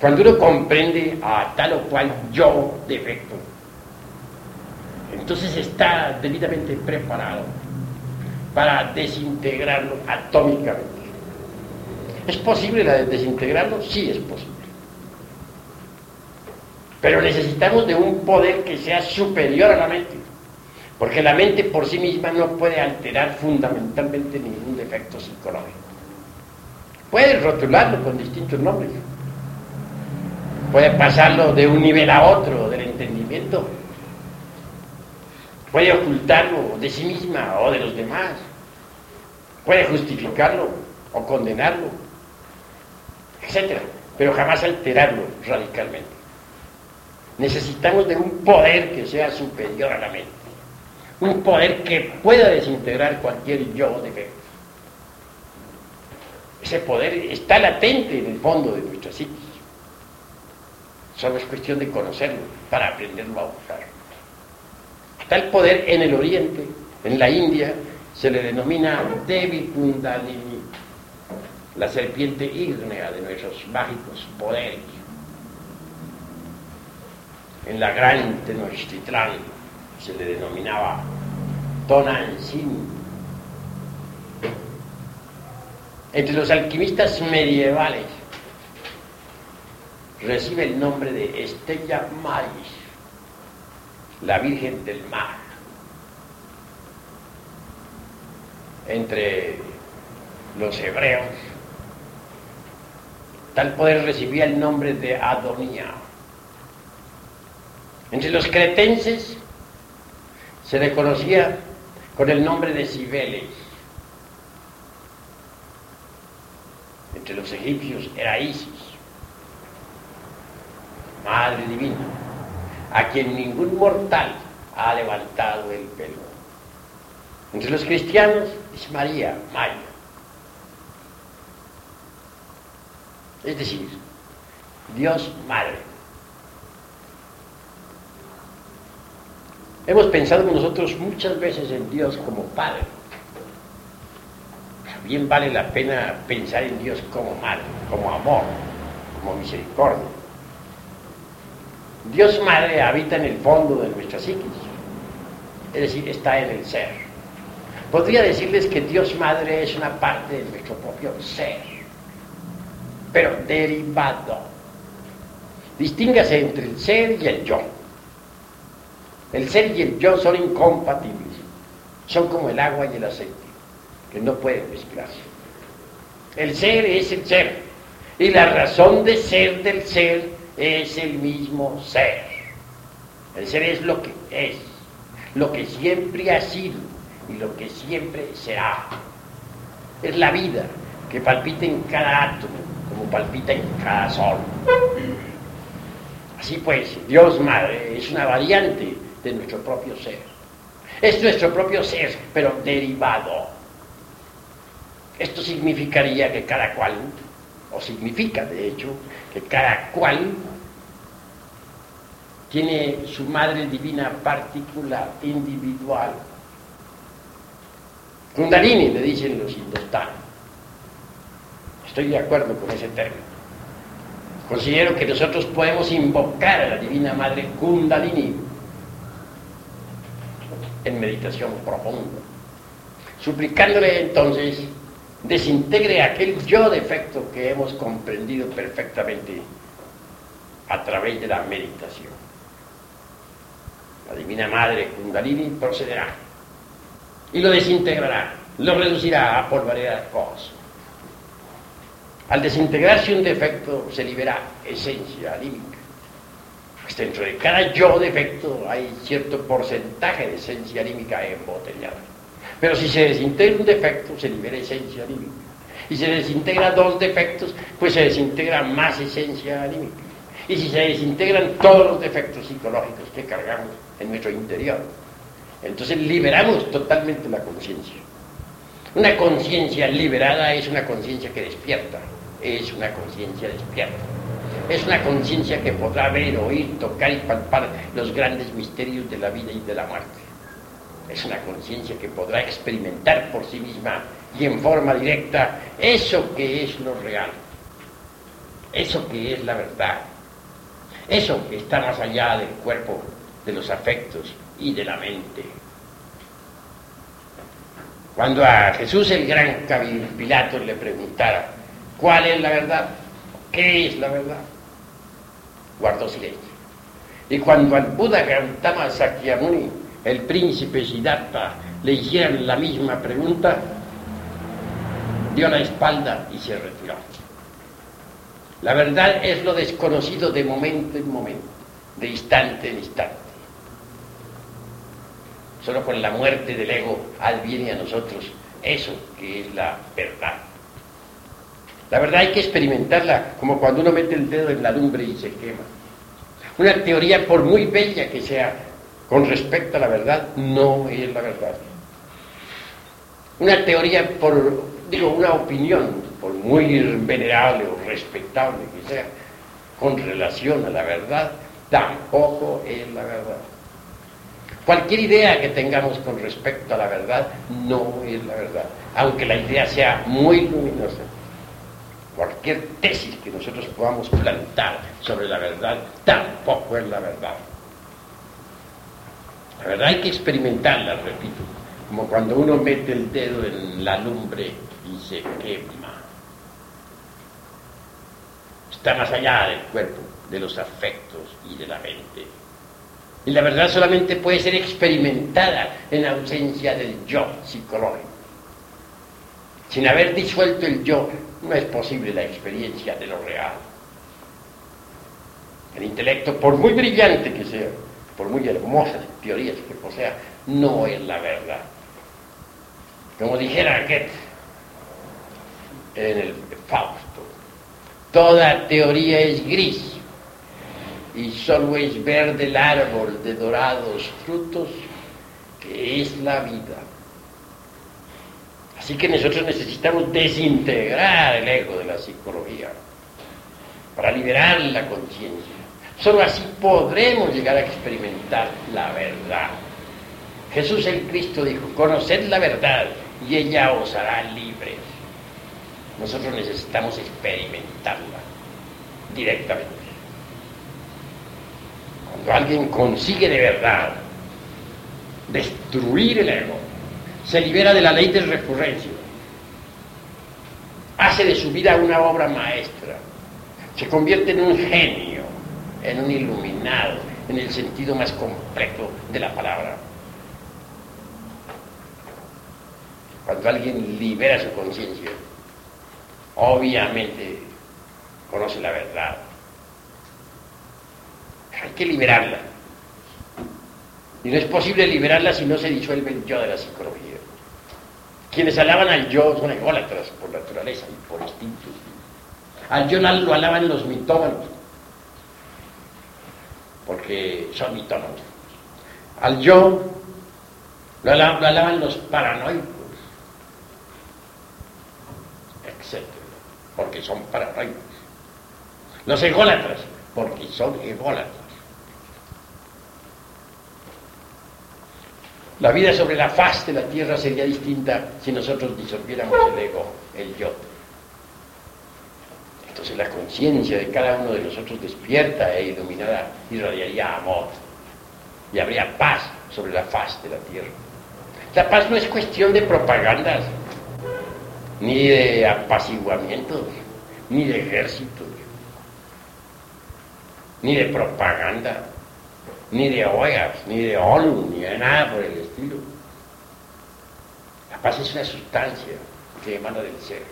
Cuando uno comprende a tal o cual yo defecto, entonces está debidamente preparado para desintegrarlo atómicamente. ¿Es posible la de desintegrarlo? Sí es posible. Pero necesitamos de un poder que sea superior a la mente. Porque la mente por sí misma no puede alterar fundamentalmente ningún defecto psicológico. Puede rotularlo con distintos nombres. Puede pasarlo de un nivel a otro del entendimiento. Puede ocultarlo de sí misma o de los demás. Puede justificarlo o condenarlo, etc. Pero jamás alterarlo radicalmente. Necesitamos de un poder que sea superior a la mente. Un poder que pueda desintegrar cualquier yo defecto. Ese poder está latente en el fondo de nuestra psiquis. Solo es cuestión de conocerlo para aprenderlo a usar. El poder en el oriente, en la India, se le denomina Devi Kundalini, la serpiente ígnea de nuestros mágicos poderes en la gran Tenochtitlán se le denominaba Tonantzin. Entre los alquimistas medievales recibe el nombre de Estella Maris, la Virgen del Mar. Entre los hebreos, tal poder recibía el nombre de Adonía. Entre los cretenses se le conocía con el nombre de Cibeles. Entre los egipcios era Isis, Madre Divina, a quien ningún mortal ha levantado el pelo. Entre los cristianos es María, Maya. Es decir, Dios Madre. Hemos pensado nosotros muchas veces en Dios como Padre. Bien vale la pena pensar en Dios como Madre, como amor, como misericordia. Dios Madre habita en el fondo de nuestra psiquis, es decir, está en el ser. Podría decirles que Dios Madre es una parte de nuestro propio ser, pero derivado. Distíngase entre el ser y el yo. El ser y el yo son incompatibles. Son como el agua y el aceite, que no pueden mezclarse. El ser es el ser. Y la razón de ser del ser es el mismo ser. El ser es lo que es, lo que siempre ha sido y lo que siempre será. Es la vida que palpita en cada átomo, como palpita en cada sol. Así pues, Dios Madre es una variante de nuestro propio ser. Es nuestro propio ser, pero derivado. Esto significaría que cada cual, o significa de hecho, que cada cual tiene su madre divina particular, individual. Kundalini, le dicen los indostanos. Estoy de acuerdo con ese término. Considero que nosotros podemos invocar a la Divina Madre Kundalini en meditación profunda, suplicándole entonces desintegre aquel yo defecto que hemos comprendido perfectamente a través de la meditación. La Divina Madre Kundalini procederá y lo desintegrará, lo reducirá a polvareda cosmos. Al desintegrarse un defecto se libera esencia anímica pues dentro de cada yo defecto hay cierto porcentaje de esencia anímica embotellada. Pero si se desintegra un defecto, se libera esencia anímica. Y si se desintegra dos defectos, pues se desintegra más esencia anímica. Y si se desintegran todos los defectos psicológicos que cargamos en nuestro interior, entonces liberamos totalmente la conciencia. Una conciencia liberada es una conciencia que despierta, es una conciencia despierta. Es una conciencia que podrá ver, oír, tocar y palpar los grandes misterios de la vida y de la muerte. Es una conciencia que podrá experimentar por sí misma y en forma directa eso que es lo real, eso que es la verdad, eso que está más allá del cuerpo, de los afectos y de la mente. Cuando a Jesús el gran Pilato le preguntara, ¿cuál es la verdad? ¿Qué es la verdad? Guardó silencio. Y cuando al Buda Gautama Sakyamuni, el príncipe Siddhartha, le hicieran la misma pregunta, dio la espalda y se retiró. La verdad es lo desconocido de momento en momento, de instante en instante. Solo con la muerte del ego adviene a nosotros eso que es la verdad. La verdad hay que experimentarla como cuando uno mete el dedo en la lumbre y se quema. Una teoría, por muy bella que sea, con respecto a la verdad, no es la verdad. Una teoría, por, digo, una opinión, por muy venerable o respetable que sea, con relación a la verdad, tampoco es la verdad. Cualquier idea que tengamos con respecto a la verdad no es la verdad, aunque la idea sea muy luminosa. Cualquier tesis que nosotros podamos plantar sobre la verdad tampoco es la verdad. La verdad hay que experimentarla, repito, como cuando uno mete el dedo en la lumbre y se quema. Está más allá del cuerpo, de los afectos y de la mente. Y la verdad solamente puede ser experimentada en ausencia del yo psicológico. Sin haber disuelto el yo, no es posible la experiencia de lo real. El intelecto, por muy brillante que sea, por muy hermosas teorías que posea, no es la verdad. Como dijera Goethe en el Fausto, toda teoría es gris y solo es verde el árbol de dorados frutos que es la vida. Así que nosotros necesitamos desintegrar el ego de la psicología para liberar la conciencia. Solo así podremos llegar a experimentar la verdad. Jesús el Cristo dijo, conoced la verdad y ella os hará libres. Nosotros necesitamos experimentarla directamente. Cuando alguien consigue de verdad destruir el ego, se libera de la ley de recurrencia, hace de su vida una obra maestra, se convierte en un genio, en un iluminado, en el sentido más completo de la palabra. Cuando alguien libera su conciencia, obviamente conoce la verdad. Hay que liberarla. Y no es posible liberarla si no se disuelve el yo de la psicología. Quienes alaban al yo son ególatras por naturaleza y por instinto. Al yo lo alaban los mitómanos, porque son mitómanos. Al yo lo alaban, los paranoicos, etc. Porque son paranoicos. Los ególatras, porque son ególatras. La vida sobre la faz de la tierra sería distinta si nosotros disolviéramos el ego, el yo. Entonces la conciencia de cada uno de nosotros despierta e iluminada irradiaría amor y habría paz sobre la faz de la tierra. La paz no es cuestión de propagandas, ni de apaciguamientos, ni de ejércitos, ni de propaganda ni de OEAS, ni de ONU, ni de nada por el estilo. La paz es una sustancia que emana del ser,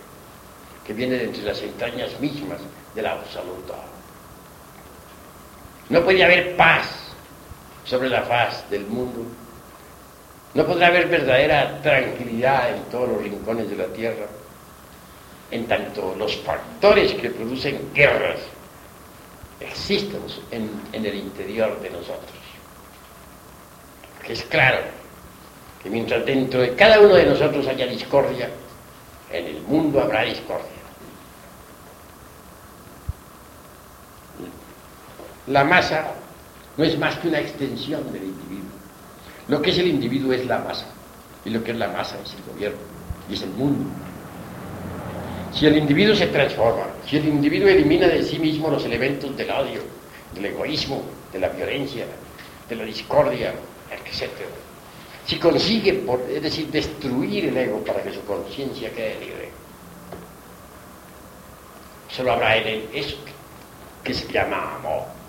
que viene de entre las entrañas mismas de la absoluta. No puede haber paz sobre la faz del mundo. No podrá haber verdadera tranquilidad en todos los rincones de la tierra, en tanto los factores que producen guerras existen en, el interior de nosotros. es claro que mientras dentro de cada uno de nosotros haya discordia, en el mundo habrá discordia. La masa no es más que una extensión del individuo. Lo que es el individuo es la masa, y lo que es la masa es el gobierno, y es el mundo. Si el individuo se transforma, si el individuo elimina de sí mismo los elementos del odio, del egoísmo, de la violencia, de la discordia, etc. Si consigue, es decir, destruir el ego para que su conciencia quede libre, solo habrá en él eso que se llama amor.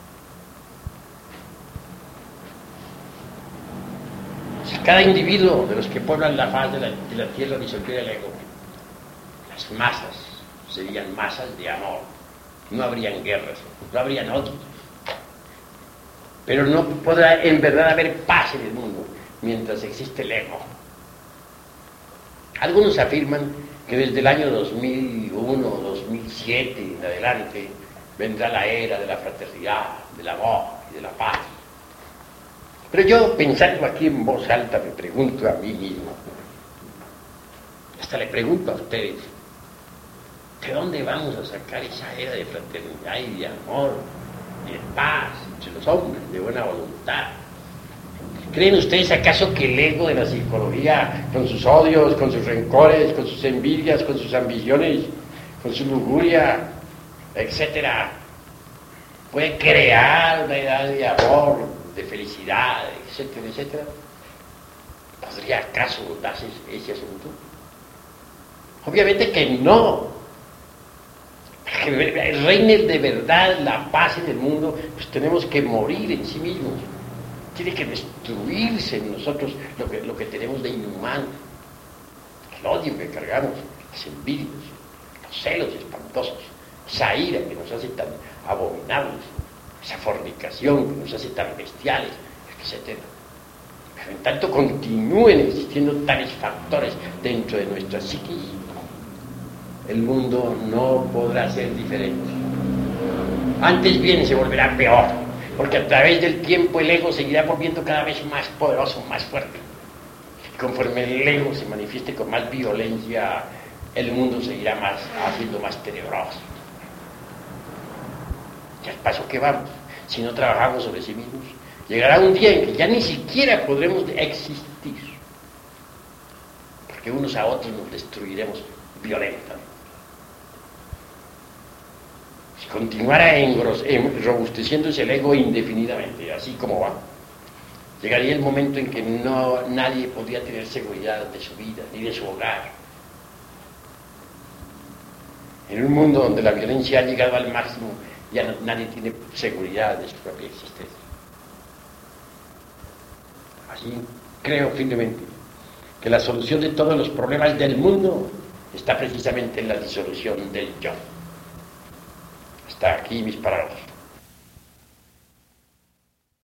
Si cada individuo de los que pueblan la faz de la, tierra disolviera el ego, las masas serían masas de amor. No habrían guerras, no habrían odios. Pero no podrá en verdad haber paz en el mundo mientras existe el ego. Algunos afirman que desde el año 2001, 2007 en adelante vendrá la era de la fraternidad, del amor y de la paz. Pero yo, pensando aquí en voz alta, me pregunto a mí mismo, hasta le pregunto a ustedes, ¿de dónde vamos a sacar esa era de fraternidad y de amor de paz entre los hombres, de buena voluntad? ¿Creen ustedes acaso que el ego de la psicología, con sus odios, con sus rencores, con sus envidias, con sus ambiciones, con su lujuria, etcétera, puede crear una edad de amor, de felicidad, etcétera, etcétera? ¿Podría acaso darse ese asunto? Obviamente que no. Para que reine de verdad la paz en el mundo, pues tenemos que morir en sí mismos. Tiene que destruirse en nosotros lo que, lo que tenemos de inhumano. El odio que cargamos, las envidias, los celos espantosos, esa ira que nos hace tan abominables, esa fornicación que nos hace tan bestiales, etc. Pero en tanto continúen existiendo tales factores dentro de nuestra psiquis, el mundo no podrá ser diferente. Antes bien se volverá peor, porque a través del tiempo el ego seguirá volviendo cada vez más poderoso, más fuerte. Y conforme el ego se manifieste con más violencia, el mundo seguirá haciendo más tenebroso. Ya el paso que vamos, si no trabajamos sobre sí mismos, llegará un día en que ya ni siquiera podremos existir, porque unos a otros nos destruiremos violentamente. Si continuara robusteciéndose el ego indefinidamente, así como va, llegaría el momento en que no, nadie podría tener seguridad de su vida ni de su hogar. En un mundo donde la violencia ha llegado al máximo, ya nadie tiene seguridad de su propia existencia. Así creo firmemente que la solución de todos los problemas del mundo está precisamente en la disolución del yo. Hasta aquí mis palabras.